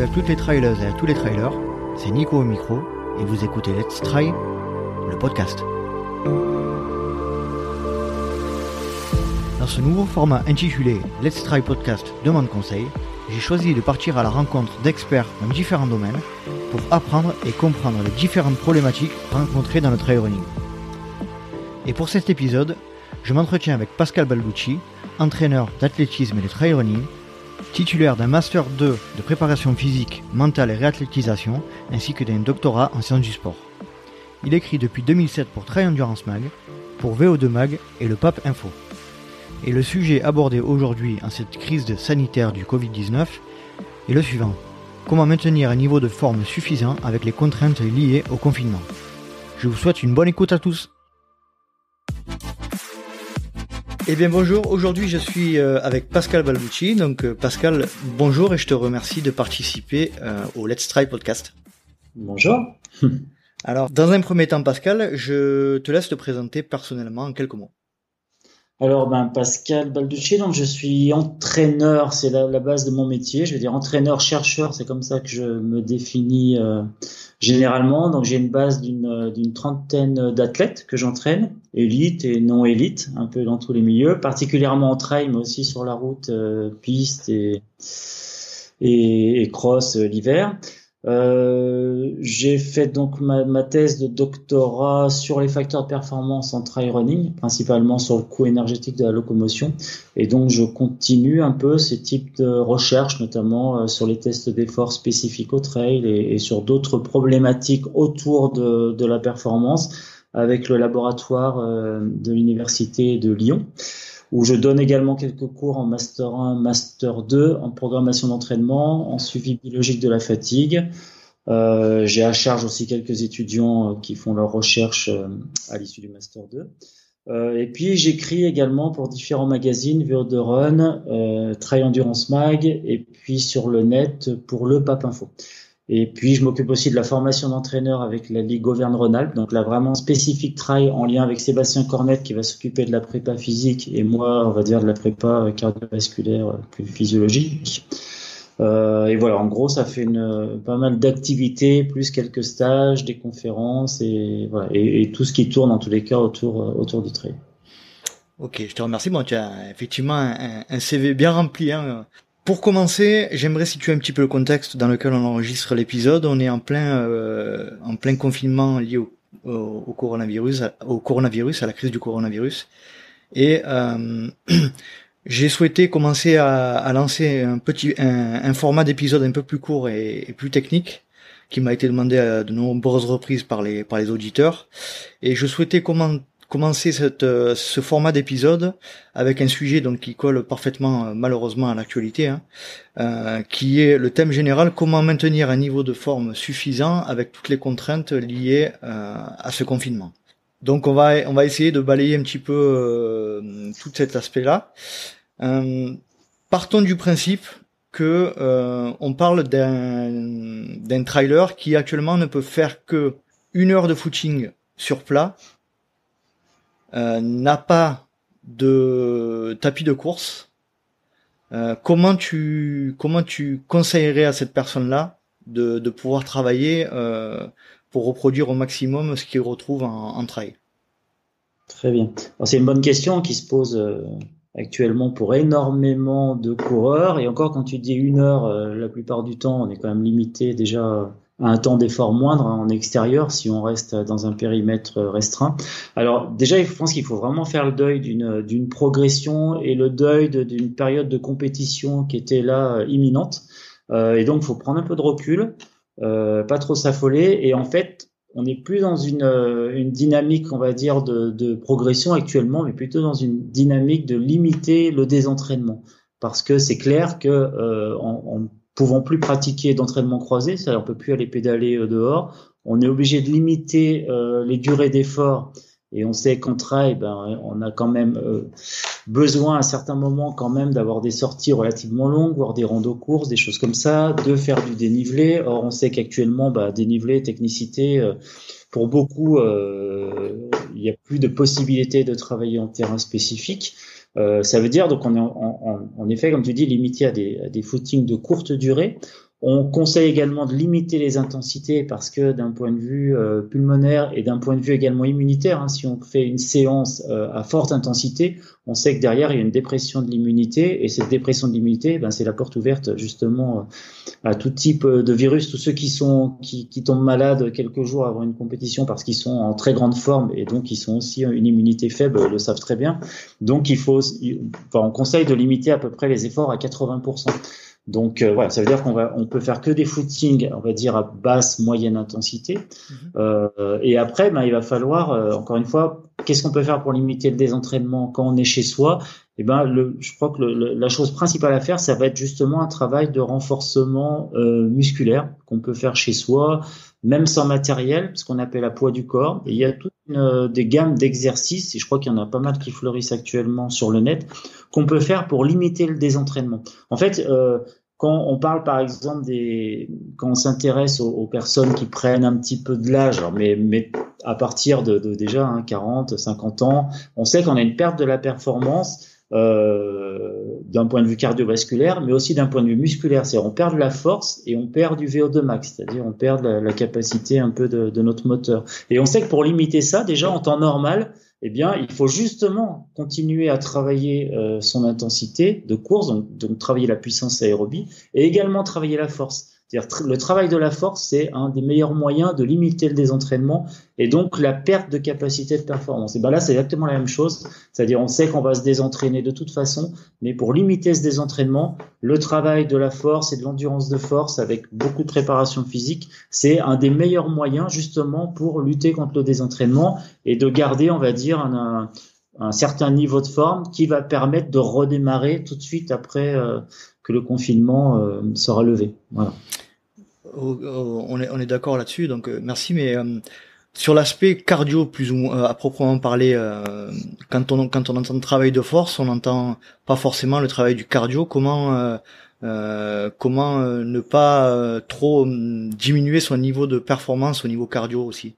À toutes les trailers et à tous les trailers, c'est Nico au micro et vous écoutez Let's Try, le podcast. Dans ce nouveau format intitulé Let's Try Podcast Demande Conseil, j'ai choisi de partir à la rencontre d'experts dans différents domaines pour apprendre et comprendre les différentes problématiques rencontrées dans le trail running. Et pour cet épisode, je m'entretiens avec Pascal Balducci, entraîneur d'athlétisme et de trail running, titulaire d'un Master 2 de préparation physique, mentale et réathlétisation, ainsi que d'un doctorat en sciences du sport. Il écrit depuis 2007 pour Trail Endurance Mag, pour VO2 Mag et le Pape Info. Et le sujet abordé aujourd'hui en cette crise sanitaire du Covid-19 est le suivant. Comment maintenir un niveau de forme suffisant avec les contraintes liées au confinement? Je vous souhaite une bonne écoute à tous. Eh bien bonjour, aujourd'hui je suis euh, avec Pascal Balducci. Donc euh, Pascal, bonjour et je te remercie de participer euh, au Let's Try podcast. Bonjour. Alors dans un premier temps Pascal, je te laisse te présenter personnellement en quelques mots. Alors, ben, Pascal Balducci, donc je suis entraîneur, c'est la, base de mon métier. Je veux dire entraîneur-chercheur, c'est comme ça que je me définis euh, généralement. Donc, j'ai une base d'une d'une trentaine d'athlètes que j'entraîne, élite et non élite, un peu dans tous les milieux, particulièrement en trail, mais aussi sur la route, euh, piste et, et, cross euh, l'hiver. Euh, j'ai fait donc ma, ma, thèse de doctorat sur les facteurs de performance en trail running, principalement sur le coût énergétique de la locomotion. Et donc je continue un peu ce type de recherche, notamment euh, sur les tests d'effort spécifiques au trail et, et sur d'autres problématiques autour de, de, la performance avec le laboratoire euh, de l'université de Lyon où je donne également quelques cours en Master 1, Master 2, en programmation d'entraînement, en suivi biologique de la fatigue. Euh, J'ai à charge aussi quelques étudiants euh, qui font leur recherche euh, à l'issue du Master 2. Euh, et puis j'écris également pour différents magazines, VO de Run, Trail Endurance Mag, et puis sur le net pour le Pape Info. Et puis, je m'occupe aussi de la formation d'entraîneur avec la Ligue Auvergne-Rhône-Alpes, donc là vraiment spécifique trail en lien avec Sébastien Cornette qui va s'occuper de la prépa physique et moi, on va dire de la prépa cardiovasculaire plus physiologique. Euh, et voilà, en gros, ça fait pas mal d'activités, plus quelques stages, des conférences et, voilà, et, tout ce qui tourne en tous les cas autour, autour du trail. Ok, je te remercie. Bon, tu as effectivement un, un CV bien rempli. Hein. Pour commencer, j'aimerais situer un petit peu le contexte dans lequel on enregistre l'épisode. On est en plein, euh, en plein confinement lié au, coronavirus, au coronavirus, à la crise du coronavirus. Et euh, j'ai souhaité commencer à, lancer un petit, un, format d'épisode un peu plus court et, plus technique qui m'a été demandé à de nombreuses reprises par les par les auditeurs. Et je souhaitais comment, commencer cette, euh, ce format d'épisode avec un sujet donc qui colle parfaitement euh, malheureusement à l'actualité, hein, euh, qui est le thème général comment maintenir un niveau de forme suffisant avec toutes les contraintes liées euh, à ce confinement. Donc on va on va essayer de balayer un petit peu euh, tout cet aspect-là. partons du principe que on parle d'un trailer qui actuellement ne peut faire que une heure de footing sur plat euh, n'a pas de tapis de course, euh, comment tu comment tu conseillerais à cette personne-là de, de pouvoir travailler euh, pour reproduire au maximum ce qu'il retrouve en, en trail? Très bien. C'est une bonne question qui se pose euh, actuellement pour énormément de coureurs. Et encore, quand tu dis une heure, euh, la plupart du temps, on est quand même limité déjà un temps d'effort moindre en extérieur si on reste dans un périmètre restreint. Alors déjà, je pense qu'il faut vraiment faire le deuil d'une d'une progression et le deuil d'une période de compétition qui était là euh, imminente. Euh, et donc, il faut prendre un peu de recul, euh, pas trop s'affoler. Et en fait, on n'est plus dans une, euh, une dynamique, on va dire, de, de progression actuellement, mais plutôt dans une dynamique de limiter le désentraînement. Parce que c'est clair que euh, on, on pouvons plus pratiquer d'entraînement croisé, ça on peut plus aller pédaler euh, dehors. On est obligé de limiter euh, les durées d'effort et on sait qu'en trail, ben, on a quand même euh, besoin à certains moments quand même d'avoir des sorties relativement longues, voire des randos courses, des choses comme ça, de faire du dénivelé. Or, on sait qu'actuellement, bah, dénivelé, technicité, pour beaucoup, il n'y a plus de possibilité de travailler en terrain spécifique. Euh, ça veut dire donc on est en, en, effet, comme tu dis, limité à des footings de courte durée. On conseille également de limiter les intensités parce que d'un point de vue euh, pulmonaire et d'un point de vue également immunitaire, hein, si on fait une séance euh, à forte intensité, on sait que derrière il y a une dépression de l'immunité et cette dépression de l'immunité, ben, c'est la porte ouverte justement euh, à tout type de virus. Tous ceux qui sont qui, qui tombent malades quelques jours avant une compétition parce qu'ils sont en très grande forme et donc ils sont aussi une immunité faible le savent très bien. Donc il faut, enfin, on conseille de limiter à peu près les efforts à 80%. Donc euh, voilà, ça veut dire qu'on va, on peut faire que des footings, on va dire à basse moyenne intensité. Mhm. Euh, et après, ben, il va falloir, euh, encore une fois, qu'est-ce qu'on peut faire pour limiter le désentraînement quand on est chez soi? Eh ben, le, je crois que le, la chose principale à faire, ça va être justement un travail de renforcement euh, musculaire qu'on peut faire chez soi, même sans matériel, ce qu'on appelle la poids du corps. Il y a toutes des gammes d'exercices, et je crois qu'il y en a pas mal qui fleurissent actuellement sur le net, qu'on peut faire pour limiter le désentraînement. En fait, euh, quand on parle par exemple des, quand on s'intéresse aux, personnes qui prennent un petit peu de l'âge, mais, mais à partir de, de déjà hein, 40, 50 ans, on sait qu'on a une perte de la performance euh, d'un point de vue cardiovasculaire, mais aussi d'un point de vue musculaire. C'est-à-dire on perd de la force et on perd du VO2 max, c'est-à-dire on perd la, la, capacité un peu de, notre moteur. Et on sait que pour limiter ça, déjà en temps normal, eh bien, il faut justement continuer à travailler euh, son intensité de course, donc, donc, travailler la puissance aérobie, et également travailler la force le travail de la force, c'est un des meilleurs moyens de limiter le désentraînement et donc la perte de capacité de performance. Et ben là, c'est exactement la même chose. C'est-à-dire, on sait qu'on va se désentraîner de toute façon, mais pour limiter ce désentraînement, le travail de la force et de l'endurance de force avec beaucoup de préparation physique, c'est un des meilleurs moyens justement pour lutter contre le désentraînement et de garder, on va dire, un, un, certain niveau de forme qui va permettre de redémarrer tout de suite après euh, que le confinement euh, sera levé. Voilà on est, on est d'accord là-dessus, donc euh, merci. Mais euh, sur l'aspect cardio, plus ou moins à proprement parler, euh, quand on quand on entend travail de force, on n'entend pas forcément le travail du cardio. Comment comment ne pas trop diminuer son niveau de performance au niveau cardio aussi?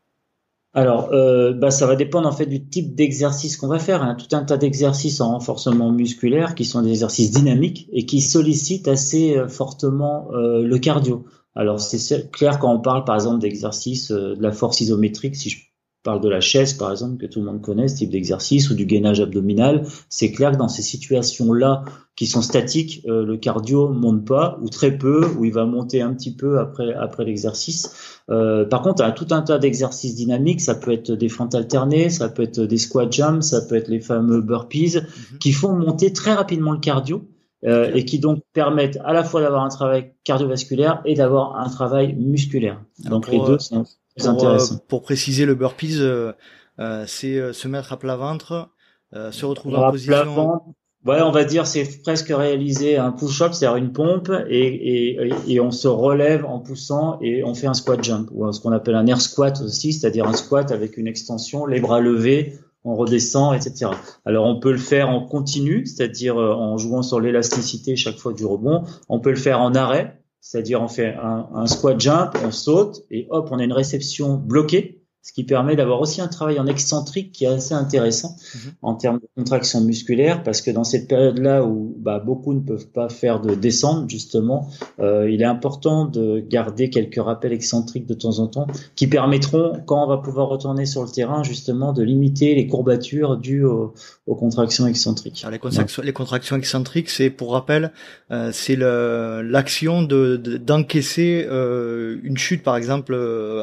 Alors, bah, ça va dépendre en fait du type d'exercice qu'on va faire. Hein. Tout un tas d'exercices en renforcement musculaire qui sont des exercices dynamiques et qui sollicitent assez fortement le cardio. Alors c'est clair quand on parle par exemple d'exercice euh, de la force isométrique, si je parle de la chaise par exemple que tout le monde connaît, ce type d'exercice ou du gainage abdominal, c'est clair que dans ces situations-là qui sont statiques, euh, le cardio monte pas ou très peu, ou il va monter un petit peu après après l'exercice. Euh, par contre, il y a tout un tas d'exercices dynamiques, ça peut être des fentes alternées, ça peut être des squat jumps, ça peut être les fameux burpees, mhm. qui font monter très rapidement le cardio euh, et qui donc permettent à la fois d'avoir un travail cardiovasculaire et d'avoir un travail musculaire. Donc les deux sont très intéressants. pour préciser, le burpees, euh, euh, c'est se mettre à plat ventre, se retrouver en position. Ouais, on va dire c'est presque réaliser un push-up, c'est-à-dire une pompe, et, et, et, on se relève en poussant et on fait un squat jump, ou ce qu'on appelle un air squat aussi, c'est-à-dire un squat avec une extension, les bras levés, on redescend, etc. Alors on peut le faire en continu, c'est-à-dire euh, en jouant sur l'élasticité chaque fois du rebond. On peut le faire en arrêt, c'est-à-dire on fait un, un, squat jump, on saute et hop, on a une réception bloquée ce qui permet d'avoir aussi un travail en excentrique qui est assez intéressant mhm. en termes de contraction musculaire, parce que dans cette période-là où bah, beaucoup ne peuvent pas faire de descente, justement, euh, il est important de garder quelques rappels excentriques de temps en temps, qui permettront, quand on va pouvoir retourner sur le terrain, justement, de limiter les courbatures dues aux, contractions excentriques. les, contractions, les contractions excentriques, c'est, pour rappel, euh, c'est l'action de, d'encaisser euh, une chute, par exemple,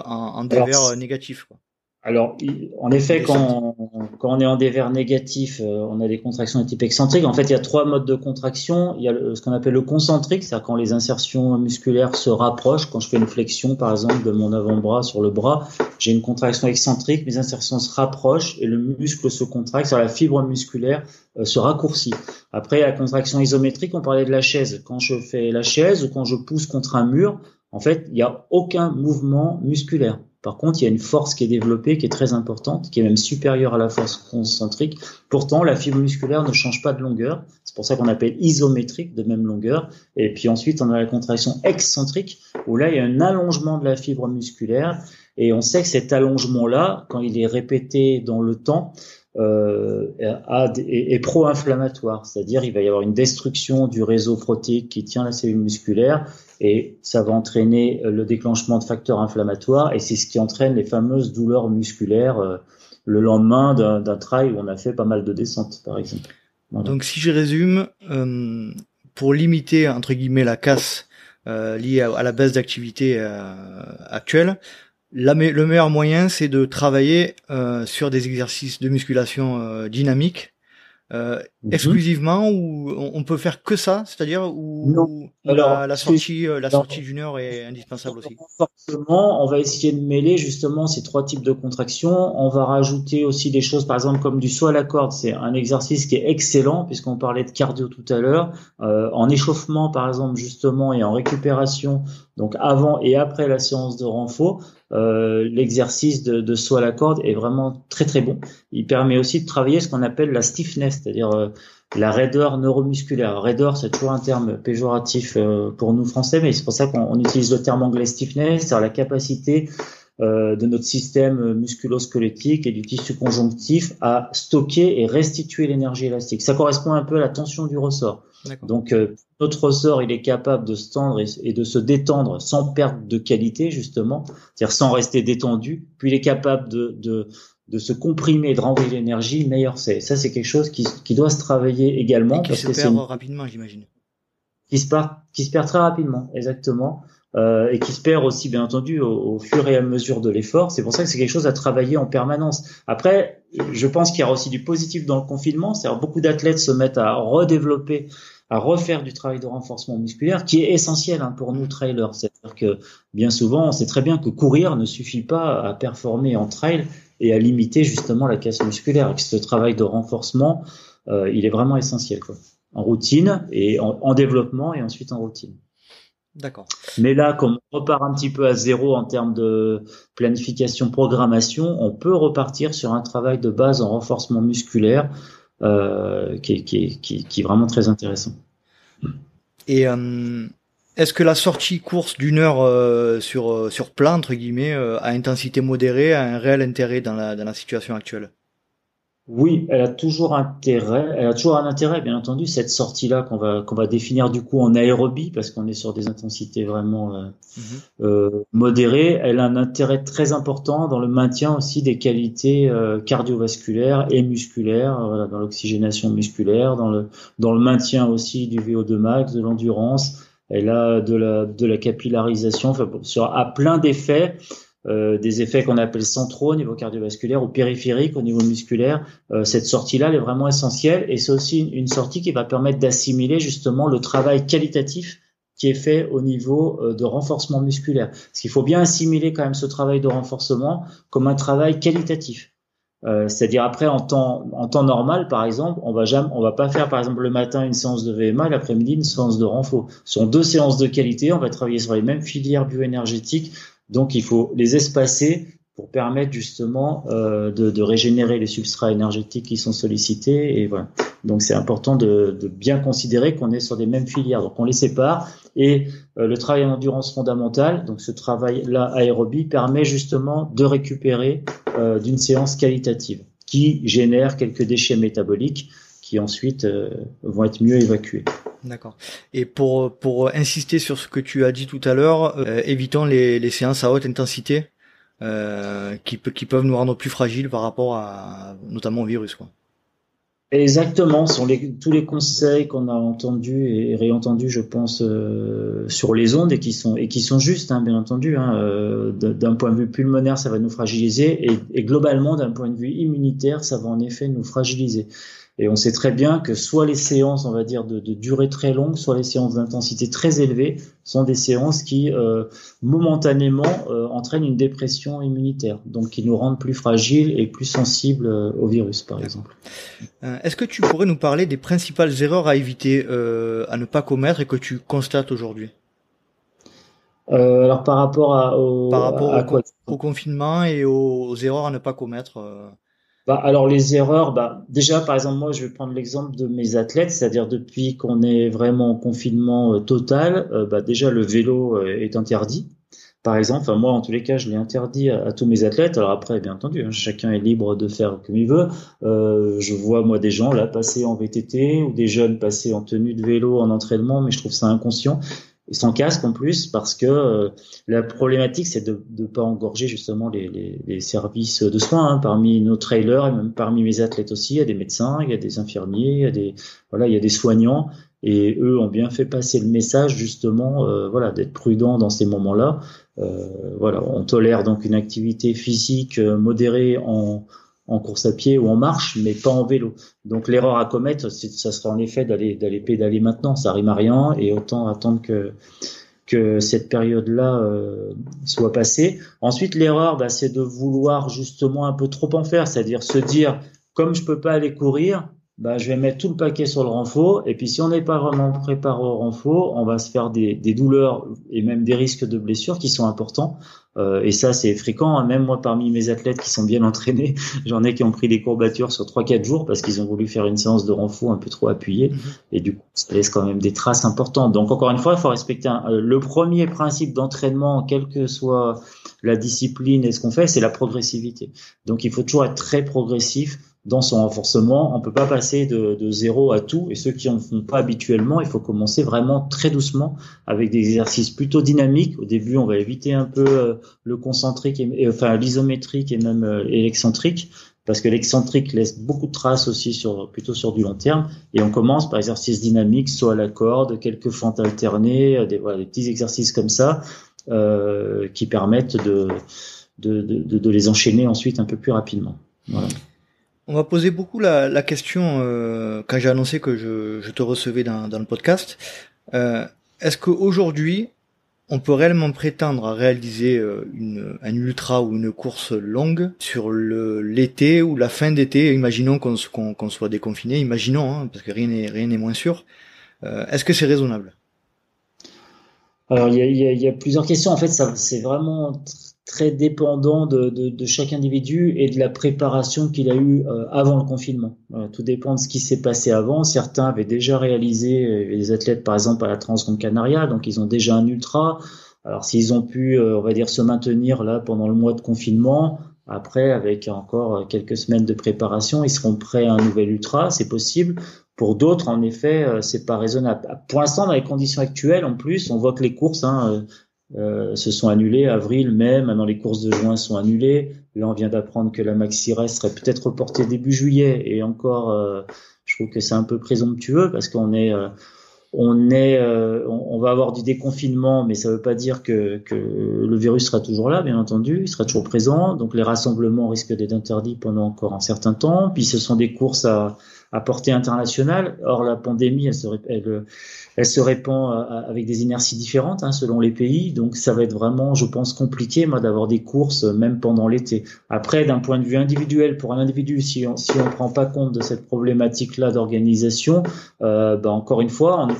en, en dévers négatif. Alors, en effet, quand on, quand on est en dévers négatif, euh, on a des contractions de type excentrique. En fait, il y a trois modes de contraction. Il y a ce qu'on appelle le concentrique, c'est-à-dire quand les insertions musculaires se rapprochent. Quand je fais une flexion, par exemple, de mon avant-bras sur le bras, j'ai une contraction excentrique, mes insertions se rapprochent et le muscle se contracte, sur la fibre musculaire euh, se raccourcit. Après, la contraction isométrique, on parlait de la chaise. Quand je fais la chaise ou quand je pousse contre un mur, en fait, il n'y a aucun mouvement musculaire. Par contre, il y a une force qui est développée, qui est très importante, qui est même supérieure à la force concentrique. Pourtant, la fibre musculaire ne change pas de longueur. C'est pour ça qu'on appelle isométrique de même longueur. Et puis ensuite, on a la contraction excentrique, où là, il y a un allongement de la fibre musculaire. Et on sait que cet allongement-là, quand il est répété dans le temps, euh, est, pro-inflammatoire, c'est-à-dire il va y avoir une destruction du réseau protéique qui tient la cellule musculaire et ça va entraîner le déclenchement de facteurs inflammatoires et c'est ce qui entraîne les fameuses douleurs musculaires euh, le lendemain d'un trail où on a fait pas mal de descentes, par exemple. Donc si je résume, euh, pour limiter entre guillemets la casse euh, liée à, la baisse d'activité euh, actuelle, la, le meilleur moyen c'est de travailler euh, sur des exercices de musculation euh, dynamique euh, mhm. exclusivement ou on peut faire que ça, c'est-à-dire où la, la, sortie, la sortie d'une heure est indispensable aussi. Forcément, on va essayer de mêler justement ces trois types de contractions. On va rajouter aussi des choses, par exemple comme du saut à la corde. C'est un exercice qui est excellent puisqu'on parlait de cardio tout à l'heure. En échauffement, par exemple, justement, et en récupération, donc avant et après la séance de renfort, euh, l'exercice de, de, saut à la corde est vraiment très très bon. Il permet aussi de travailler ce qu'on appelle la stiffness, c'est-à-dire euh, la raideur neuromusculaire. Raideur, c'est toujours un terme péjoratif euh, pour nous français, mais c'est pour ça qu'on utilise le terme anglais stiffness, c'est-à-dire la capacité euh, de notre système musculo-squelettique et du tissu conjonctif à stocker et restituer l'énergie élastique. Ça correspond un peu à la tension du ressort. Donc euh, notre ressort, il est capable de se tendre et, de se détendre sans perte de qualité justement, c'est-à-dire sans rester détendu. Puis il est capable de, de, de se comprimer, de renvoyer l'énergie. Meilleur c'est. Ça c'est quelque chose qui, qui doit se travailler également. Et qui se perd rapidement, j'imagine. Qui se, perd, qui se perd très rapidement, exactement. Euh, et qui se perd aussi, bien entendu, au, au fur et à mesure de l'effort. C'est pour ça que c'est quelque chose à travailler en permanence. Après, je pense qu'il y aura aussi du positif dans le confinement, c'est-à-dire beaucoup d'athlètes se mettent à redévelopper à refaire du travail de renforcement musculaire qui est essentiel hein, pour nous trailers. C'est-à-dire que bien souvent, on sait très bien que courir ne suffit pas à performer en trail et à limiter justement la casse musculaire. Que ce travail de renforcement, euh, il est vraiment essentiel, quoi. En routine et en, développement et ensuite en routine. D'accord. Mais là, comme on repart un petit peu à zéro en termes de planification, programmation, on peut repartir sur un travail de base en renforcement musculaire euh, qui, qui, qui, qui, est vraiment très intéressant. Et euh, est-ce que la sortie course d'une heure euh, sur sur plat entre guillemets à intensité modérée a un réel intérêt dans la dans la situation actuelle? Oui, elle a toujours intérêt. Elle a toujours un intérêt, bien entendu, cette sortie-là qu'on va qu'on va définir du coup en aérobie parce qu'on est sur des intensités vraiment euh, mhm. euh, modérées. Elle a un intérêt très important dans le maintien aussi des qualités euh, cardiovasculaires et musculaires, voilà, dans l'oxygénation musculaire, dans le dans le maintien aussi du VO2 max, de l'endurance. Elle a de la de la capillarisation, enfin, sur à plein d'effets. Euh, des effets qu'on appelle centraux au niveau cardiovasculaire ou périphériques au niveau musculaire. Euh, cette sortie-là, elle est vraiment essentielle et c'est aussi une, sortie qui va permettre d'assimiler justement le travail qualitatif qui est fait au niveau euh, de renforcement musculaire. Parce qu'il faut bien assimiler quand même ce travail de renforcement comme un travail qualitatif. C'est-à-dire après en temps en temps normal par exemple, on va on va pas faire par exemple le matin une séance de VMA, l'après-midi une séance de renfort. Ce sont deux séances de qualité, on va travailler sur les mêmes filières bioénergétiques donc il faut les espacer pour permettre justement euh, de, régénérer les substrats énergétiques qui sont sollicités. Et voilà. Donc c'est important de, bien considérer qu'on est sur des mêmes filières. Donc on les sépare. Et euh, le travail en endurance fondamentale, donc ce travail-là aérobie, permet justement de récupérer euh, d'une séance qualitative qui génère quelques déchets métaboliques qui ensuite vont être mieux évacués. D'accord. Et pour pour insister sur ce que tu as dit tout à l'heure, euh, évitons les, les séances à haute intensité euh, qui qui peuvent nous rendre plus fragiles par rapport à notamment au virus quoi. Exactement, sont les, tous les conseils qu'on a entendus et réentendus, je pense, euh, sur les ondes et qui sont et qui sont justes, hein, bien entendu. Hein, d'un point de vue pulmonaire, ça va nous fragiliser et globalement, d'un point de vue immunitaire, ça va en effet nous fragiliser. Et on sait très bien que soit les séances, on va dire, de, de durée très longue, soit les séances d'intensité très élevée sont des séances qui, euh, momentanément, euh, entraînent une dépression immunitaire, donc qui nous rendent plus fragiles et plus sensibles euh, au virus, par exemple. Est-ce que tu pourrais nous parler des principales erreurs à éviter, à ne pas commettre et que tu constates aujourd'hui? Alors par rapport à, au, par rapport à quoi au, confinement et aux, aux, erreurs à ne pas commettre bah, alors les erreurs, bah, déjà par exemple moi je vais prendre l'exemple de mes athlètes, c'est-à-dire depuis qu'on est vraiment en confinement euh, total, euh, bah, déjà le vélo euh, est interdit. par exemple, enfin moi en tous les cas, je l'ai interdit à, tous mes athlètes. Alors après, bien entendu, hein, chacun est libre de faire comme il veut. Je vois moi des gens là passer en VTT ou des jeunes passer en tenue de vélo en entraînement, mais je trouve ça inconscient et sans casque en plus parce que euh, la problématique c'est de ne pas engorger justement les, services de soins hein. parmi nos trailers et même parmi mes athlètes aussi il y a des médecins il y a des infirmiers il y a des voilà il y a des soignants et eux ont bien fait passer le message justement euh, voilà d'être prudent dans ces moments-là euh, voilà on tolère donc une activité physique modérée en en course à pied ou en marche, mais pas en vélo. Donc l'erreur à commettre, ça serait en effet d'aller d'aller pédaler maintenant. Ça rime à rien et autant attendre que que cette période-là euh, soit passée. Ensuite, l'erreur, bah, c'est de vouloir justement un peu trop en faire, c'est-à-dire se dire comme je peux pas aller courir, bah, je vais mettre tout le paquet sur le renfort. Et puis, si on n'est pas vraiment préparé au renfort, on va se faire des, des, douleurs et même des risques de blessures qui sont importants. Euh, et ça, c'est fréquent. Hein. Même moi, parmi mes athlètes qui sont bien entraînés, j'en ai qui ont pris des courbatures sur 3-4 jours parce qu'ils ont voulu faire une séance de renfort un peu trop appuyée. Mhm. Et du coup, ça laisse quand même des traces importantes. Donc, encore une fois, il faut respecter euh, le premier principe d'entraînement, quelle que soit la discipline et ce qu'on fait, c'est la progressivité. Donc, il faut toujours être très progressif dans son renforcement. On peut pas passer de, de zéro à tout. Et ceux qui en font pas habituellement, il faut commencer vraiment très doucement avec des exercices plutôt dynamiques. Au début, on va éviter un peu euh, le concentrique, et, enfin l'isométrique et même euh, l'excentrique parce que l'excentrique laisse beaucoup de traces aussi sur plutôt sur du long terme. Et on commence par exercices dynamiques, soit à la corde, quelques fentes alternées, euh, des, voilà, des petits exercices comme ça euh, qui permettent de de, de, de les enchaîner ensuite un peu plus rapidement. Voilà. On m'a posé beaucoup la, question euh, quand j'ai annoncé que je, je te recevais dans, dans le podcast. Euh, Est-ce qu'aujourd'hui, on peut réellement prétendre à réaliser euh, une, un ultra ou une course longue sur l'été ou la fin d'été? Imaginons qu'on soit déconfiné, imaginons, hein, parce que rien n'est rien n'est moins sûr. Euh, Est-ce que c'est raisonnable? Alors il y a, y, y a, plusieurs questions. En fait, c'est vraiment très dépendant de, de, de, chaque individu et de la préparation qu'il a eue euh, avant le confinement. tout dépend de ce qui s'est passé avant. Certains avaient déjà réalisé, euh, les athlètes par exemple à la Transconde Canaria, donc ils ont déjà un ultra. Alors s'ils ont pu, euh, on va dire, se maintenir là pendant le mois de confinement, après avec encore quelques semaines de préparation, ils seront prêts à un nouvel ultra, c'est possible. Pour d'autres, en effet, c'est pas raisonnable. Pour l'instant, dans les conditions actuelles, en plus, on voit que les courses, hein, euh, se sont annulés. Avril, mai, maintenant les courses de juin sont annulées. Là, on vient d'apprendre que la maxi reste serait peut-être reportée début juillet. Et encore, euh, je trouve que c'est un peu présomptueux parce qu'on est, euh, on est, on, va avoir du déconfinement, mais ça ne veut pas dire que, que, le virus sera toujours là, bien entendu. Il sera toujours présent. Donc les rassemblements risquent d'être interdits pendant encore un certain temps. Puis ce sont des courses à, à portée internationale. Or, la pandémie, elle se, répand euh, avec des inerties différentes hein, selon les pays. Donc, ça va être vraiment, je pense, compliqué, moi, d'avoir des courses euh, même pendant l'été. Après, d'un point de vue individuel, pour un individu, si on si on prend pas compte de cette problématique-là d'organisation, euh, bah, encore une fois, on,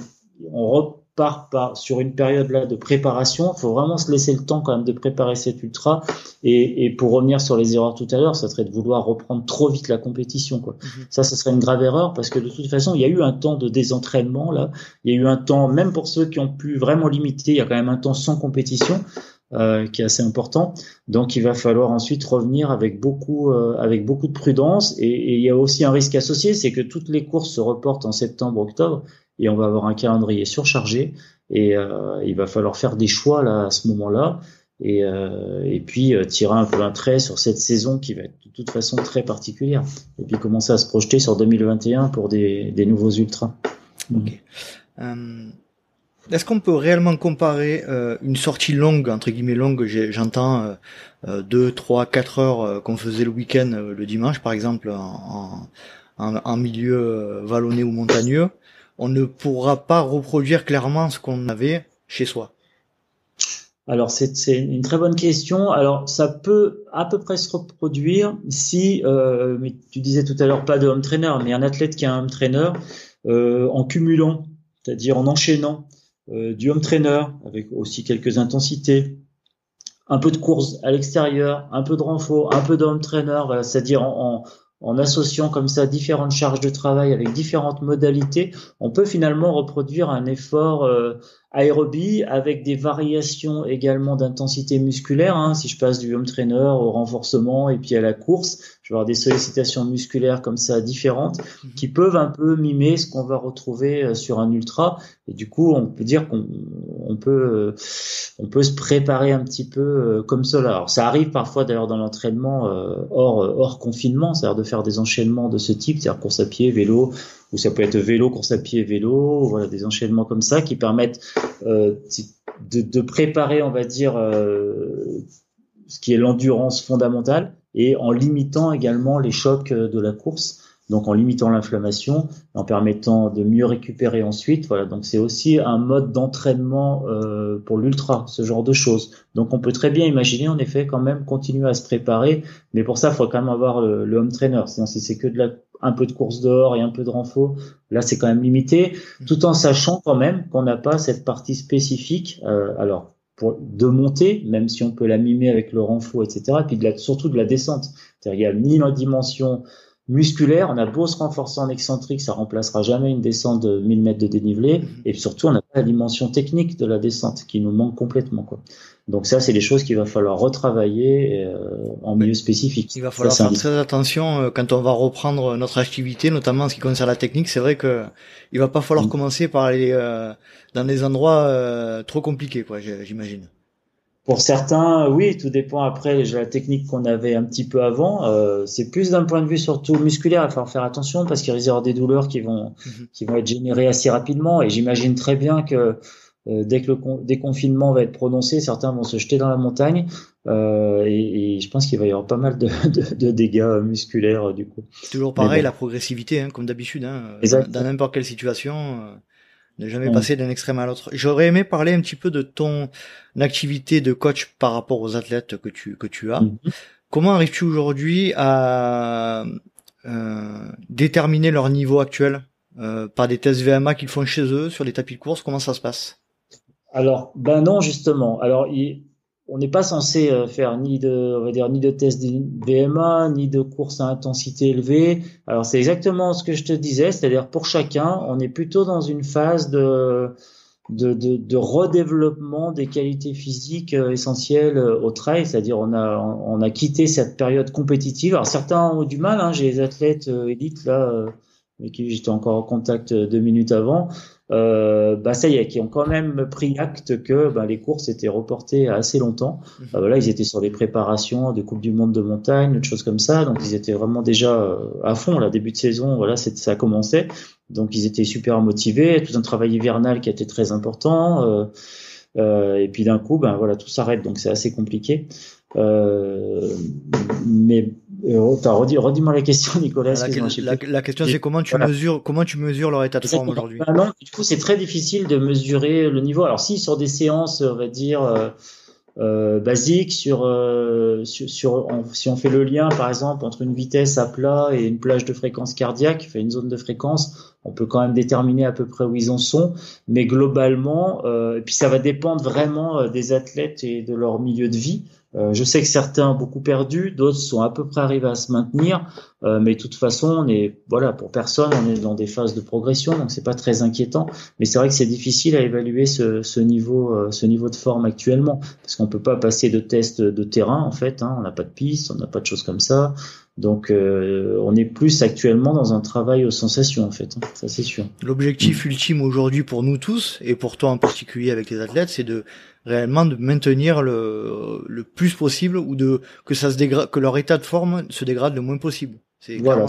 on part par, sur une période là de préparation. Il faut vraiment se laisser le temps quand même de préparer cet ultra. Et, et pour revenir sur les erreurs tout à l'heure, ça serait de vouloir reprendre trop vite la compétition. Quoi. Mhm. Ça, ça serait une grave erreur parce que de toute façon, il y a eu un temps de désentraînement là. Il y a eu un temps, même pour ceux qui ont pu vraiment limiter, il y a quand même un temps sans compétition. Euh, qui est assez important. Donc il va falloir ensuite revenir avec beaucoup euh, avec beaucoup de prudence et, et, il y a aussi un risque associé, c'est que toutes les courses se reportent en septembre octobre et on va avoir un calendrier surchargé. Et euh, il va falloir faire des choix là à ce moment-là. Et, euh, et puis euh, tirer un peu un trait sur cette saison qui va être de toute façon très particulière. Et puis commencer à se projeter sur 2021 pour des, des nouveaux ultras. Okay. Euh, est-ce qu'on peut réellement comparer euh, une sortie longue, entre guillemets longue, j'entends euh, 2, 3, 4 heures qu'on faisait le week-end, le dimanche par exemple, en, en, en milieu vallonné ou montagneux, on ne pourra pas reproduire clairement ce qu'on avait chez soi alors c'est une très bonne question. Alors ça peut à peu près se reproduire si, euh, mais tu disais tout à l'heure pas de home trainer, mais un athlète qui a un home trainer euh, en cumulant, c'est-à-dire en enchaînant euh, du home trainer avec aussi quelques intensités, un peu de course à l'extérieur, un peu de renfort, un peu de home trainer, c'est-à-dire en, en associant comme ça différentes charges de travail avec différentes modalités, on peut finalement reproduire un effort euh, aérobie avec des variations également d'intensité musculaire. Hein. Si je passe du home trainer au renforcement et puis à la course, je vais avoir des sollicitations musculaires comme ça différentes mhm. qui peuvent un peu mimer ce qu'on va retrouver euh, sur un ultra. Et du coup, on peut dire qu'on on peut, on peut se préparer un petit peu euh, comme cela. Alors, ça arrive parfois d'ailleurs dans l'entraînement euh, hors, hors confinement, c'est-à-dire de faire des enchaînements de ce type, c'est-à-dire course à pied, vélo, ou ça peut être vélo, course à pied, vélo, voilà des enchaînements comme ça qui permettent euh, de, préparer, on va dire, euh, ce qui est l'endurance fondamentale et en limitant également les chocs de la course. Donc en limitant l'inflammation, en permettant de mieux récupérer ensuite. Voilà, donc c'est aussi un mode d'entraînement euh, pour l'ultra, ce genre de choses. Donc on peut très bien imaginer en effet quand même continuer à se préparer, mais pour ça il faut quand même avoir le, le home trainer. Sinon si c'est que de la un peu de course dehors et un peu de renfort, là c'est quand même limité, tout en sachant quand même qu'on n'a pas cette partie spécifique. Euh, alors pour de monter, même si on peut la mimer avec le renfort, etc. Et puis de la, surtout de la descente. Il y a ni la dimension musculaire, on a beau se renforcer en excentrique, ça remplacera jamais une descente de 1000 mètres de dénivelé, mhm. et surtout on n'a pas la dimension technique de la descente qui nous manque complètement. Quoi. Donc ça, c'est des choses qu'il va falloir retravailler euh, en milieu spécifique. Il va falloir faire très attention euh, quand on va reprendre notre activité, notamment en ce qui concerne la technique. C'est vrai que il va pas falloir mm. commencer par aller euh, dans des endroits trop compliqués, quoi. J'imagine. Pour certains, oui, tout dépend après de la technique qu'on avait un petit peu avant. Euh, c'est plus d'un point de vue surtout musculaire, il va falloir faire attention parce qu'il risque d'y avoir des douleurs qui vont, mhm. qui vont être générées assez rapidement. Et j'imagine très bien que euh, dès que le déconfinement va être prononcé, certains vont se jeter dans la montagne. Euh, et, et, je pense qu'il va y avoir pas mal de, de, de dégâts musculaires euh, du coup. Toujours pareil, la progressivité, hein, comme d'habitude, hein, dans n'importe quelle situation. Euh, ne jamais passer d'un extrême à l'autre. J'aurais aimé parler un petit peu de ton activité de coach par rapport aux athlètes que tu que tu as. Mhm. Comment arrives-tu aujourd'hui à euh, déterminer leur niveau actuel euh, par des tests VMA qu'ils font chez eux sur les tapis de course? Comment ça se passe? Alors, ben non justement. Alors, il, on n'est pas censé euh, faire ni de, on va dire, ni de test VMA, ni de course à intensité élevée. Alors c'est exactement ce que je te disais, c'est-à-dire pour chacun, on est plutôt dans une phase de, de, de, redéveloppement des qualités physiques euh, essentielles euh, au trail, c'est-à-dire on a, on a quitté cette période compétitive. Alors certains ont du mal, hein, j'ai des athlètes élites là, avec qui j'étais encore en contact deux minutes avant, euh, bah ça y est, qui ont quand même pris acte que bah, les courses étaient reportées assez longtemps. Mhm. Euh, voilà, ils étaient sur des préparations de Coupe du Monde de montagne, de choses comme ça, donc ils étaient vraiment déjà euh, à fond. Là, début de saison, voilà, ça commençait, donc ils étaient super motivés. Tout un travail hivernal qui a été très important. Euh, euh et puis d'un coup, ben voilà, tout s'arrête, donc c'est assez compliqué. Euh, mais euh, redis-moi la question, Nicolas. La, question, c'est comment tu mesures, comment tu mesures leur état de forme aujourd'hui? Bah Du coup, c'est très difficile de mesurer le niveau. Alors, si sur des séances, on va dire euh, euh basiques, sur, euh, sur, sur si on fait le lien, par exemple, entre une vitesse à plat et une plage de fréquence cardiaque, fait une zone de fréquence, on peut quand même déterminer à peu près où ils en sont. Mais globalement, euh, et puis ça va dépendre vraiment des athlètes et de leur milieu de vie. Euh, je sais que certains ont beaucoup perdu, d'autres sont à peu près arrivés à se maintenir, euh, mais de toute façon, on est voilà pour personne, on est dans des phases de progression, donc c'est pas très inquiétant. Mais c'est vrai que c'est difficile à évaluer ce, ce niveau, euh, ce niveau de forme actuellement, parce qu'on peut pas passer de tests de terrain en fait. Hein, on n'a pas de piste, on n'a pas de choses comme ça. Donc on est plus actuellement dans un travail aux sensations en fait, hein, ça c'est sûr. L'objectif ultime aujourd'hui pour nous tous et pour toi en particulier avec les athlètes, c'est de réellement de maintenir le, le plus possible ou de que ça se dégrade, que leur état de forme se dégrade le moins possible. Voilà,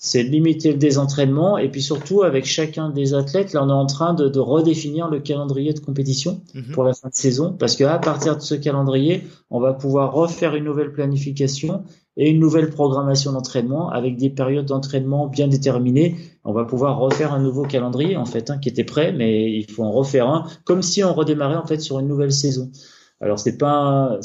c'est limiter le désentraînement et puis surtout avec chacun des athlètes, là on est en train de, de redéfinir le calendrier de compétition mhm. pour la fin de saison parce que à partir de ce calendrier, on va pouvoir refaire une nouvelle planification et une nouvelle programmation d'entraînement avec des périodes d'entraînement bien déterminées. On va pouvoir refaire un nouveau calendrier en fait hein, qui était prêt, mais il faut en refaire un comme si on redémarrait en fait sur une nouvelle saison. Alors c'est pas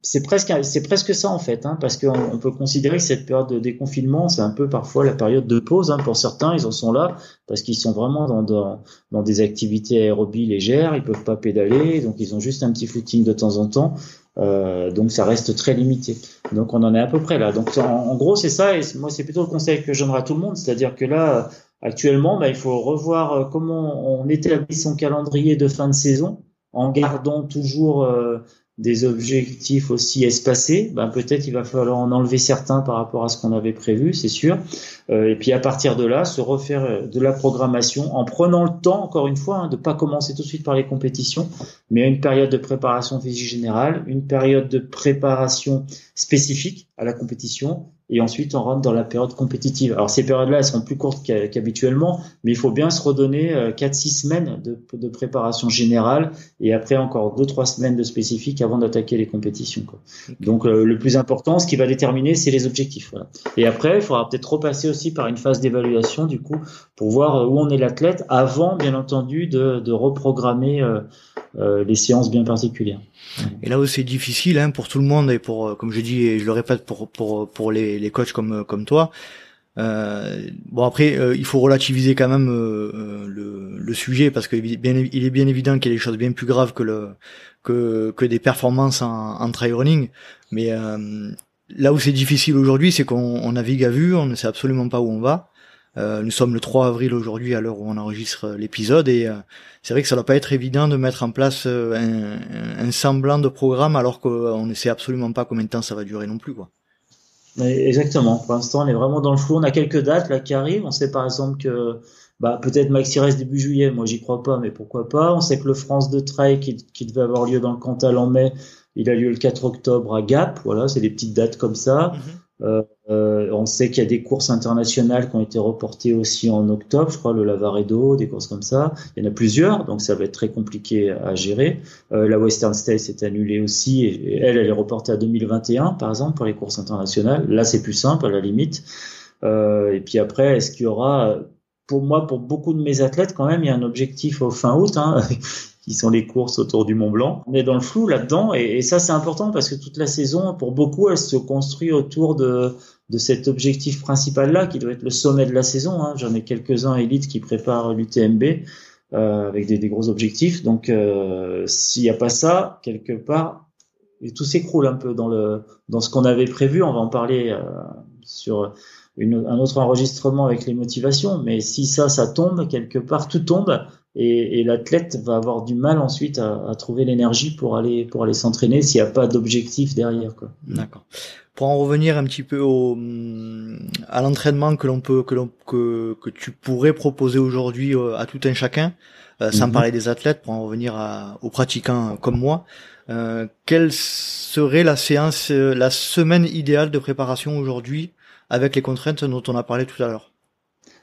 c'est presque c'est presque ça en fait, hein, parce qu'on on peut considérer que cette période de déconfinement, c'est un peu parfois la période de pause. Hein, pour certains, ils en sont là parce qu'ils sont vraiment dans, dans, dans des activités aérobies légères, ils peuvent pas pédaler, donc ils ont juste un petit footing de temps en temps. Euh, donc ça reste très limité. Donc on en est à peu près là. Donc en, gros c'est ça et moi c'est plutôt le conseil que je donnerai à tout le monde, c'est-à-dire que là Actuellement, bah, il faut revoir euh, comment on établit son calendrier de fin de saison en gardant toujours euh, des objectifs aussi espacés, ben peut-être il va falloir en enlever certains par rapport à ce qu'on avait prévu, c'est sûr. Euh, et puis à partir de là, se refaire euh, de la programmation en prenant le temps, encore une fois, hein, de pas commencer tout de suite par les compétitions, mais une période de préparation physique générale, une période de préparation spécifique à la compétition, et ensuite on rentre dans la période compétitive. Alors ces périodes-là, elles seront plus courtes qu'habituellement, mais il faut bien se redonner 4-6 euh, semaines de, de, préparation générale et après encore 2-3 semaines de spécifique avant d'attaquer les compétitions. Quoi. Donc euh, le plus important, ce qui va déterminer, c'est les objectifs. Voilà. Et après, il faudra peut-être repasser aussi par une phase d'évaluation du coup pour voir euh, où on est l'athlète avant, bien entendu, de, de reprogrammer euh, les séances bien particulières. Et là où c'est difficile hein, pour tout le monde et pour, comme je dis et je le répète pour pour pour les, les coachs comme comme toi. Euh, bon après, euh, il faut relativiser quand même euh, le, le, sujet parce qu'il il est bien évident qu'il y a des choses bien plus graves que le que que des performances en, en trail running. Mais là où c'est difficile aujourd'hui, c'est qu'on navigue à vue, on ne sait absolument pas où on va. Euh, nous sommes le 3 avril aujourd'hui à l'heure où on enregistre l'épisode et euh, c'est vrai que ça doit pas être évident de mettre en place euh, un, un, semblant de programme alors qu'on ne sait absolument pas combien de temps ça va durer non plus quoi. Exactement. Pour l'instant, on est vraiment dans le flou. On a quelques dates là qui arrivent. On sait par exemple que bah, peut-être Maxi reste début juillet. Moi, j'y crois pas, mais pourquoi pas. On sait que le France de Trail qui, qui devait avoir lieu dans le Cantal en mai, il a lieu le 4 octobre à Gap. Voilà, c'est des petites dates comme ça. Euh, euh, on sait qu'il y a des courses internationales qui ont été reportées aussi en octobre, je crois, le Lavaredo, des courses comme ça. Il y en a plusieurs, donc ça va être très compliqué à gérer. Euh, la Western States est annulée aussi, et elle, elle est reportée à 2021, par exemple, pour les courses internationales. Là, c'est plus simple, à la limite. Euh, et puis après, est-ce qu'il y aura pour moi, pour beaucoup de mes athlètes, quand même, il y a un objectif au fin août. Hein qui sont les courses autour du Mont Blanc. On est dans le flou là-dedans et, ça c'est important parce que toute la saison, pour beaucoup, elle se construit autour de, cet objectif principal-là qui doit être le sommet de la saison. Hein. J'en ai quelques-uns élites qui préparent l'UTMB euh, avec des, gros objectifs. Donc euh, s'il n'y a pas ça, quelque part, tout s'écroule un peu dans ce qu'on avait prévu. On va en parler euh, sur un autre enregistrement avec les motivations. Mais si ça, ça tombe quelque part, tout tombe et, et l'athlète va avoir du mal ensuite à, à trouver l'énergie pour aller pour aller s'entraîner s'il n'y a pas d'objectif derrière. Quoi. D'accord. Pour en revenir un petit peu au, à l'entraînement que l'on peut que l'on que, que tu pourrais proposer aujourd'hui euh, à tout un chacun, euh, sans mhm. parler des athlètes, pour en revenir à, aux pratiquants comme moi, euh, quelle serait la séance, la semaine idéale de préparation aujourd'hui avec les contraintes dont on a parlé tout à l'heure?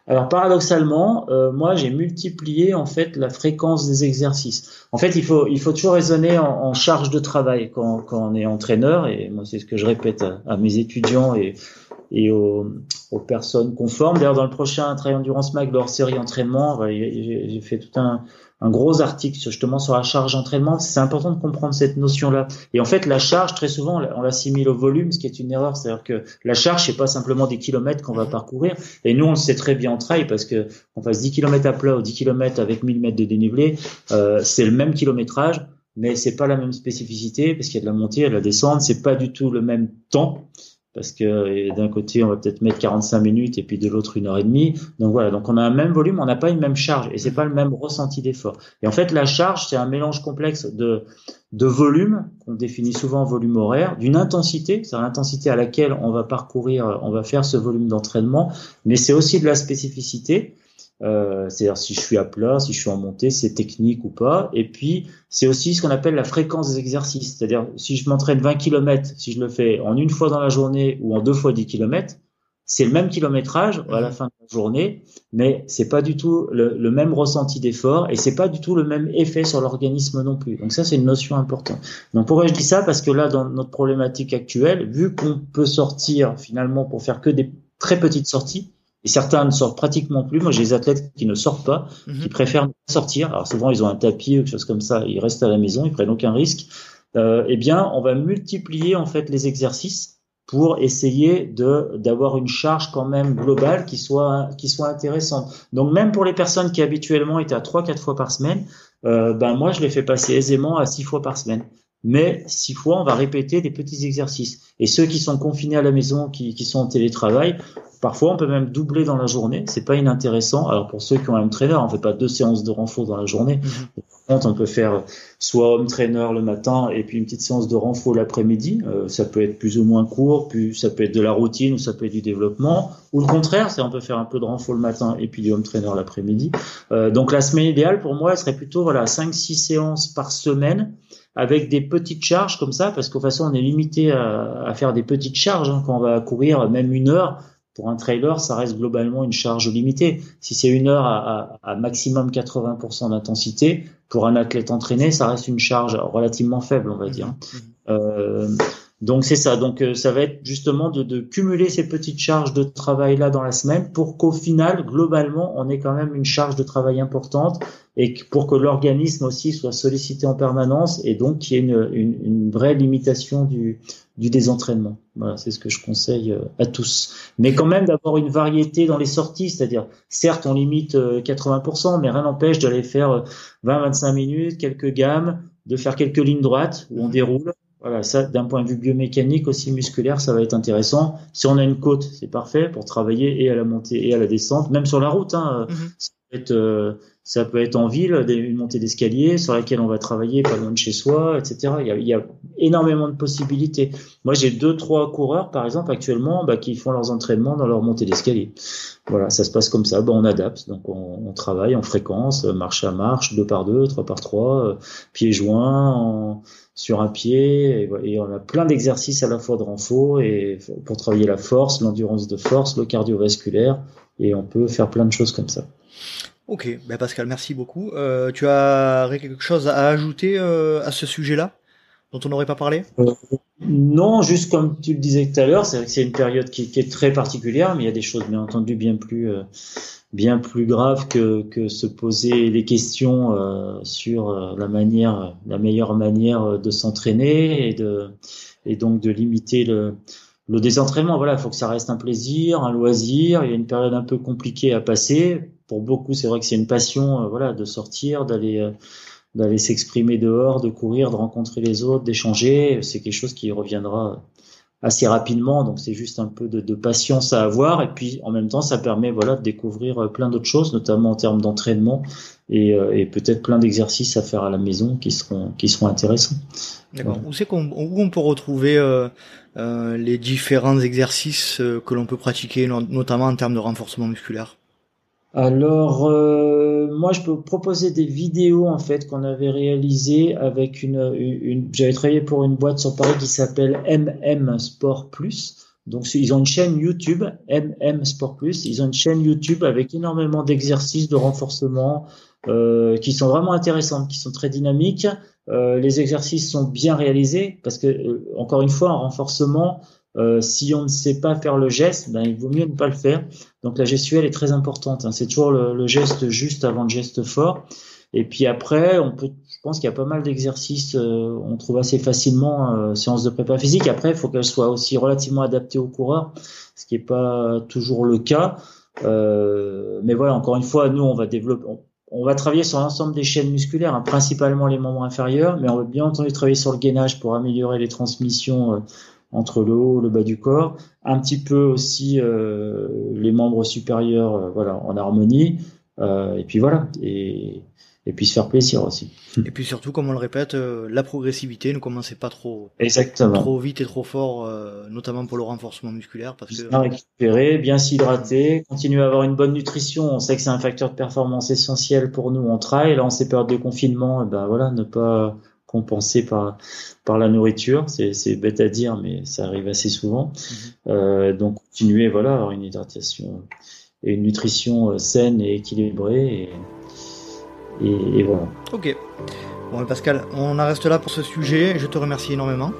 Alors paradoxalement, euh, moi j'ai multiplié en fait la fréquence des exercices. En fait, il faut il faut toujours raisonner en, en charge de travail quand, quand on est entraîneur et moi c'est ce que je répète à, mes étudiants et et aux, aux personnes conformes. D'ailleurs, dans le prochain Trail Endurance Mag, leur série entraînement, j'ai fait tout un, un gros article justement sur la charge d'entraînement. C'est important de comprendre cette notion-là. Et en fait, la charge, très souvent, on l'assimile au volume, ce qui est une erreur. C'est-à-dire que la charge, c'est pas simplement des kilomètres qu'on va parcourir. Et nous, on le sait très bien en trail parce que on fasse 10 kilomètres à plat ou 10 kilomètres avec 1000 mètres de dénivelé, euh, c'est le même kilométrage, mais c'est pas la même spécificité parce qu'il y a de la montée, a de la descente, c'est pas du tout le même temps parce que d'un côté on va peut-être mettre 45 minutes et puis de l'autre une heure et demie. Donc voilà, donc on a un même volume, on n'a pas une même charge et c'est pas le même ressenti d'effort. Et en fait la charge c'est un mélange complexe de de volume qu'on définit souvent en volume horaire, d'une intensité, c'est l'intensité à laquelle on va parcourir, on va faire ce volume d'entraînement, mais c'est aussi de la spécificité. Euh, c'est-à-dire si je suis à plat, si je suis en montée, c'est technique ou pas. Et puis, c'est aussi ce qu'on appelle la fréquence des exercices. C'est-à-dire, si je m'entraîne 20 km, si je le fais en une fois dans la journée ou en deux fois 10 km, c'est le même kilométrage à la fin de la journée, mais c'est pas du tout le, le même ressenti d'effort et c'est pas du tout le même effet sur l'organisme non plus. Donc ça, c'est une notion importante. Donc pourquoi je dis ça? Parce que là, dans notre problématique actuelle, vu qu'on peut sortir finalement pour faire que des très petites sorties, et certains ne sortent pratiquement plus. Moi, j'ai des athlètes qui ne sortent pas, mhm. qui préfèrent sortir. Alors souvent, ils ont un tapis ou quelque chose comme ça. Ils restent à la maison, ils prennent aucun risque. Euh, eh bien, on va multiplier en fait les exercices pour essayer de d'avoir une charge quand même globale qui soit qui soit intéressante. Donc même pour les personnes qui habituellement étaient à trois quatre fois par semaine, euh, ben moi je les fais passer aisément à six fois par semaine mais six fois, on va répéter des petits exercices. Et ceux qui sont confinés à la maison, qui, qui sont en télétravail, Parfois, on peut même doubler dans la journée. C'est pas inintéressant. Alors pour ceux qui ont un trainer, on fait pas deux séances de renfort dans la journée. Mhm on peut faire soit home trainer le matin et puis une petite séance de renfort l'après-midi. Euh, ça peut être plus ou moins court, puis ça peut être de la routine ou ça peut être du développement. Ou le contraire, c'est on peut faire un peu de renfort le matin et puis du home trainer l'après-midi. Euh, donc la semaine idéale pour moi, elle serait plutôt voilà 5-6 séances par semaine avec des petites charges comme ça, parce qu'en façon on est limité à, faire des petites charges hein, quand on va courir même une heure pour un trailer, ça reste globalement une charge limitée. Si c'est une heure à, à, à maximum 80% d'intensité, pour un athlète entraîné, ça reste une charge relativement faible, on va dire. Mmh. Euh, donc c'est ça. Donc euh, ça va être justement de, de, cumuler ces petites charges de travail là dans la semaine pour qu'au final, globalement, on ait quand même une charge de travail importante et pour que l'organisme aussi soit sollicité en permanence et donc qu'il y ait une, une, une, vraie limitation du, du désentraînement. Voilà, c'est ce que je conseille euh, à tous. Mais quand même d'avoir une variété dans les sorties, c'est-à-dire certes on limite 80%, euh, mais rien n'empêche d'aller faire 20-25 minutes, quelques gammes, de faire quelques lignes droites où on déroule voilà, ça, d'un point de vue biomécanique aussi musculaire, ça va être intéressant. Si on a une côte, c'est parfait pour travailler et à la montée et à la descente, même sur la route. Hein, mhm. ça, peut être, euh, ça, peut être, en ville, une montée d'escalier sur laquelle on va travailler pas loin de chez soi, etc. Il y a, il y a énormément de possibilités. Moi, j'ai deux, trois coureurs, par exemple, actuellement, bah, qui font leurs entraînements dans leur montée d'escalier. Voilà, ça se passe comme ça. Bon, on adapte, donc on, on, travaille en fréquence, marche à marche, deux par deux, trois par trois, euh, pieds joints. En, sur un pied et, on a plein d'exercices à la fois de renfort et pour travailler la force, l'endurance de force, le cardiovasculaire et on peut faire plein de choses comme ça. Ok, ben Pascal, merci beaucoup. Euh, tu as quelque chose à ajouter euh, à ce sujet-là? Dont on n'aurait pas parlé? Euh, Non, juste comme tu le disais tout à l'heure, c'est vrai que c'est une période qui, est très particulière, mais il y a des choses bien entendu bien plus bien plus grave que, que se poser des questions euh, sur euh, la manière, la meilleure manière de s'entraîner et de et donc de limiter le, le désentraînement. Voilà, il faut que ça reste un plaisir, un loisir. Il y a une période un peu compliquée à passer. Pour beaucoup, c'est vrai que c'est une passion, euh, voilà, de sortir, d'aller d'aller s'exprimer dehors, de courir, de rencontrer les autres, d'échanger. C'est quelque chose qui reviendra assez rapidement. Donc c'est juste un peu de, de, patience à avoir. Et puis en même temps, ça permet voilà de découvrir euh, plein d'autres choses, notamment en termes d'entraînement et, euh, et peut-être plein d'exercices à faire à la maison qui seront qui seront intéressants. D'accord. Où c'est qu'on où on peut retrouver euh, euh les différents exercices que l'on peut pratiquer, notamment en termes de renforcement musculaire? Alors, euh, moi, je peux proposer des vidéos en fait qu'on avait réalisées avec une, j'avais travaillé pour une boîte sur Paris qui s'appelle MM Sport Plus. Donc, ils ont une chaîne YouTube, MM Sport Plus. Ils ont une chaîne YouTube avec énormément d'exercices de renforcement euh, qui sont vraiment intéressants, qui sont très dynamiques. Euh, les exercices sont bien réalisés parce que, euh, encore une fois, un renforcement, si on ne sait pas faire le geste, ben, il vaut mieux ne pas le faire. Donc la gestuelle est très importante. Hein. C'est toujours le, geste juste avant le geste fort. Et puis après, on peut, je pense qu'il y a pas mal d'exercices, euh, on trouve assez facilement euh, séance de prépa physique. Après, il faut qu'elle soit aussi relativement adaptée au coureur, ce qui n'est pas toujours le cas. Euh, mais voilà, encore une fois, nous, on va développer, on, va travailler sur l'ensemble des chaînes musculaires, hein, principalement les membres inférieurs, mais on va bien entendu travailler sur le gainage pour améliorer les transmissions entre le haut et le bas du corps, un petit peu aussi euh, les membres supérieurs euh, voilà, en harmonie, euh, et puis voilà, et, et puis se faire plaisir aussi. Et puis surtout, comme on le répète, la progressivité, ne commencez pas trop, Exactement. trop vite et trop fort, notamment pour le renforcement musculaire. Parce que... Bien récupérer, bien s'hydrater, continuer à avoir une bonne nutrition. On sait que c'est un facteur de performance essentiel pour nous on travaille. Là, en ces périodes de confinement, eh ben voilà, ne pas compensé par par la nourriture. C'est bête à dire, mais ça arrive assez souvent. Mhm. Euh, donc continuer, voilà, avoir une hydratation et une nutrition euh, saine et équilibrée. Et, et, voilà. Ok. Bon, Pascal, on en reste là pour ce sujet. Je te remercie énormément.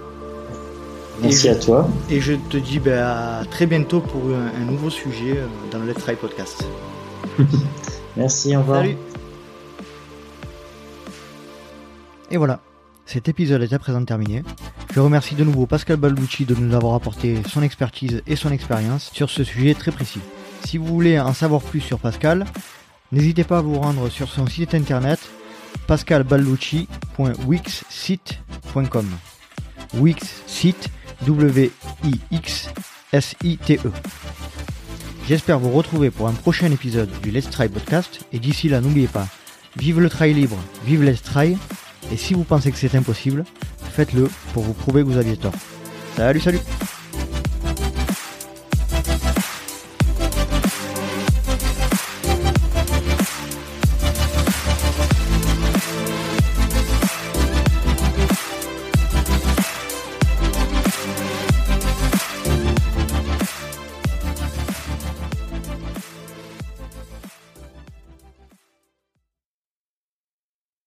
Merci à toi. Et je te dis ben, à très bientôt pour un, nouveau sujet euh, dans le Let's Try Podcast. Merci, au revoir. Salut. Et voilà, cet épisode est à présent terminé. Je remercie de nouveau Pascal Balducci de nous avoir apporté son expertise et son expérience sur ce sujet très précis. Si vous voulez en savoir plus sur Pascal, n'hésitez pas à vous rendre sur son site internet pascalbalducci.wixsite.com. Wix site W I X S I T E. J'espère vous retrouver pour un prochain épisode du Let's Try podcast. Et d'ici là, n'oubliez pas, vive le trail libre, vive Let's Try. Et si vous pensez que c'est impossible, faites-le pour vous prouver que vous aviez tort. Salut, salut